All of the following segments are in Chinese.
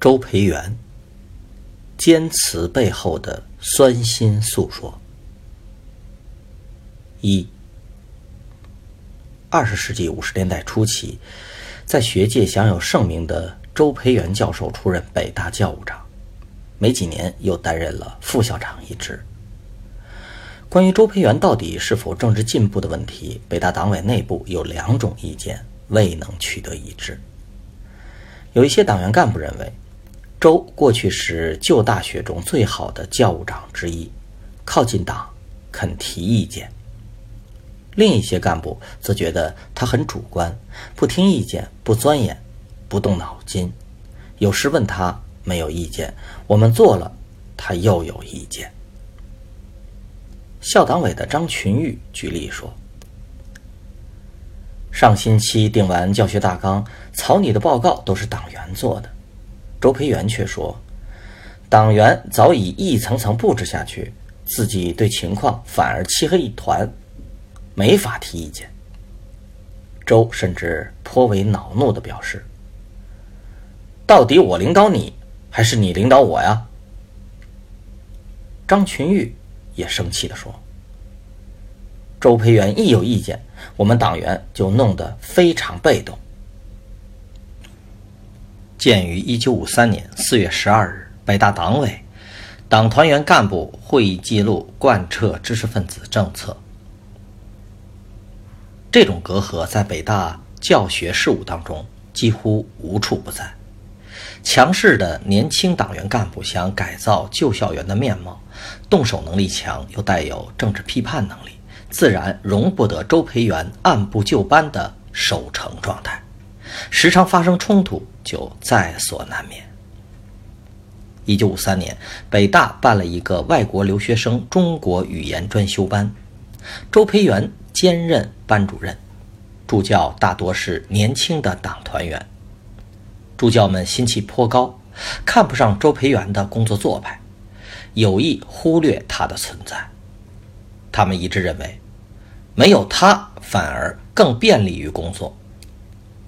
周培源坚持背后的酸心诉说。一，二十世纪五十年代初期，在学界享有盛名的周培源教授出任北大教务长，没几年又担任了副校长一职。关于周培源到底是否政治进步的问题，北大党委内部有两种意见，未能取得一致。有一些党员干部认为。周过去是旧大学中最好的教务长之一，靠近党，肯提意见。另一些干部则觉得他很主观，不听意见，不钻研，不动脑筋。有时问他没有意见，我们做了，他又有意见。校党委的张群玉举例说：“上星期定完教学大纲，草拟的报告都是党员做的。”周培源却说：“党员早已一层层布置下去，自己对情况反而漆黑一团，没法提意见。”周甚至颇为恼怒地表示：“到底我领导你，还是你领导我呀？”张群玉也生气地说：“周培源一有意见，我们党员就弄得非常被动。”鉴于一九五三年四月十二日北大党委党团员干部会议记录贯彻知识分子政策，这种隔阂在北大教学事务当中几乎无处不在。强势的年轻党员干部想改造旧校园的面貌，动手能力强又带有政治批判能力，自然容不得周培源按部就班的守成状态。时常发生冲突，就在所难免。一九五三年，北大办了一个外国留学生中国语言专修班，周培源兼任班主任，助教大多是年轻的党团员。助教们心气颇高，看不上周培源的工作做派，有意忽略他的存在。他们一致认为，没有他反而更便利于工作。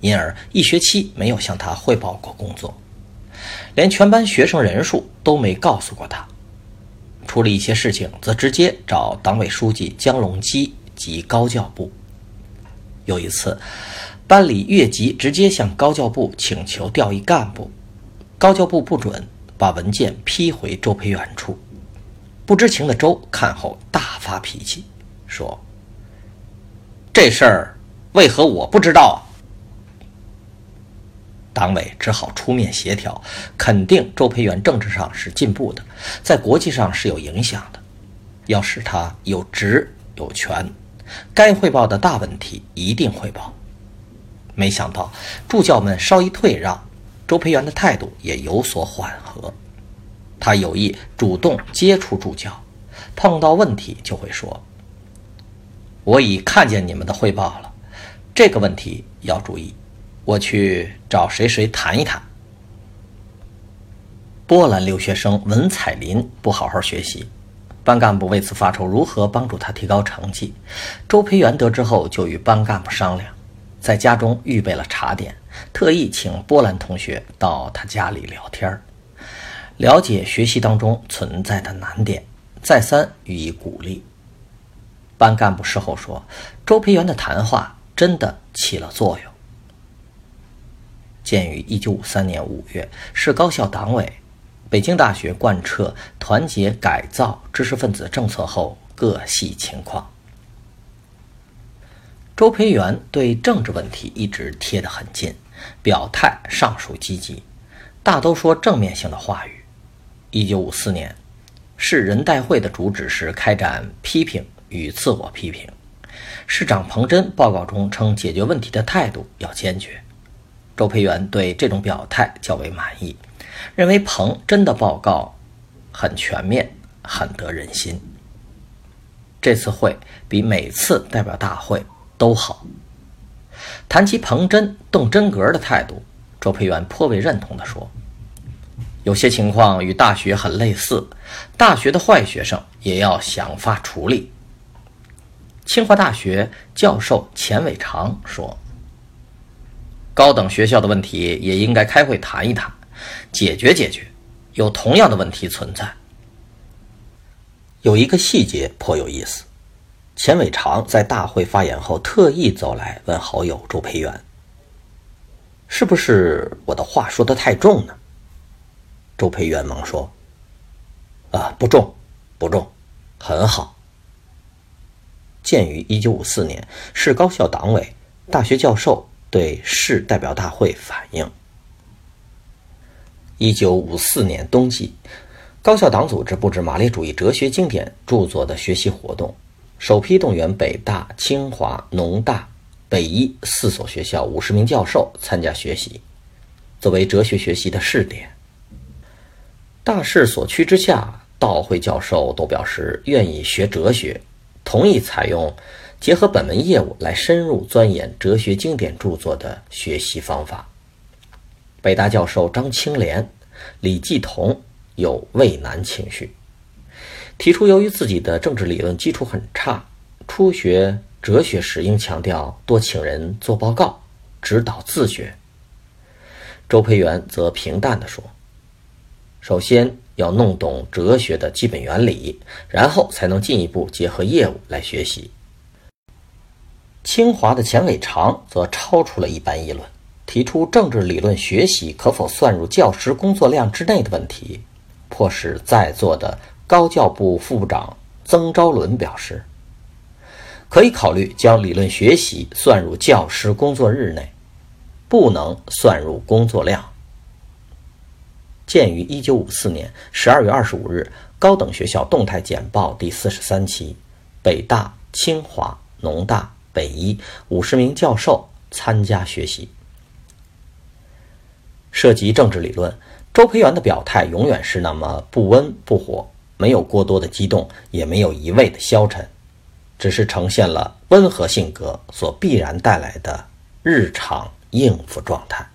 因而一学期没有向他汇报过工作，连全班学生人数都没告诉过他。出了一些事情，则直接找党委书记江龙基及高教部。有一次，班里越级直接向高教部请求调一干部，高教部不准，把文件批回周培源处。不知情的周看后大发脾气，说：“这事儿为何我不知道？”党委只好出面协调，肯定周培源政治上是进步的，在国际上是有影响的，要使他有职有权，该汇报的大问题一定汇报。没想到助教们稍一退让，周培源的态度也有所缓和。他有意主动接触助教，碰到问题就会说：“我已看见你们的汇报了，这个问题要注意。”我去找谁谁谈一谈。波兰留学生文彩林不好好学习，班干部为此发愁如何帮助他提高成绩。周培源得知后，就与班干部商量，在家中预备了茶点，特意请波兰同学到他家里聊天了解学习当中存在的难点，再三予以鼓励。班干部事后说，周培源的谈话真的起了作用。鉴于一九五三年五月是高校党委、北京大学贯彻团结改造知识分子政策后各系情况，周培源对政治问题一直贴得很近，表态尚属积极，大都说正面性的话语。一九五四年，市人代会的主旨是开展批评与自我批评。市长彭真报告中称，解决问题的态度要坚决。周培源对这种表态较为满意，认为彭真的报告很全面，很得人心。这次会比每次代表大会都好。谈及彭真动真格的态度，周培源颇为认同地说：“有些情况与大学很类似，大学的坏学生也要想法处理。”清华大学教授钱伟长说：“高等学校的问题也应该开会谈一谈，解决解决。有同样的问题存在。有一个细节颇有意思。钱伟长在大会发言后，特意走来问好友周培源：‘是不是我的话说的太重呢？’周培源忙说：‘啊，不重，不重，很好。’”鉴于1954年市高校党委、大学教授对市代表大会反映，1954年冬季，高校党组织布置马列主义哲学经典著作的学习活动，首批动员北大、清华、农大、北医四所学校五十名教授参加学习，作为哲学学习的试点。大势所趋之下，道会教授都表示愿意学哲学。同意采用结合本门业务来深入钻研哲学经典著作的学习方法。北大教授张青莲、李继同有畏难情绪，提出由于自己的政治理论基础很差，初学哲学时应强调多请人做报告，指导自学。周培源则平淡地说：“首先。”要弄懂哲学的基本原理，然后才能进一步结合业务来学习。清华的钱伟长则超出了一般议论，提出政治理论学习可否算入教师工作量之内的问题，迫使在座的高教部副部长曾昭伦表示，可以考虑将理论学习算入教师工作日内，不能算入工作量。鉴于一九五四年十二月二十五日高等学校动态简报第四十三期，北大、清华、农大、北医五十名教授参加学习，涉及政治理论，周培源的表态永远是那么不温不火，没有过多的激动，也没有一味的消沉，只是呈现了温和性格所必然带来的日常应付状态。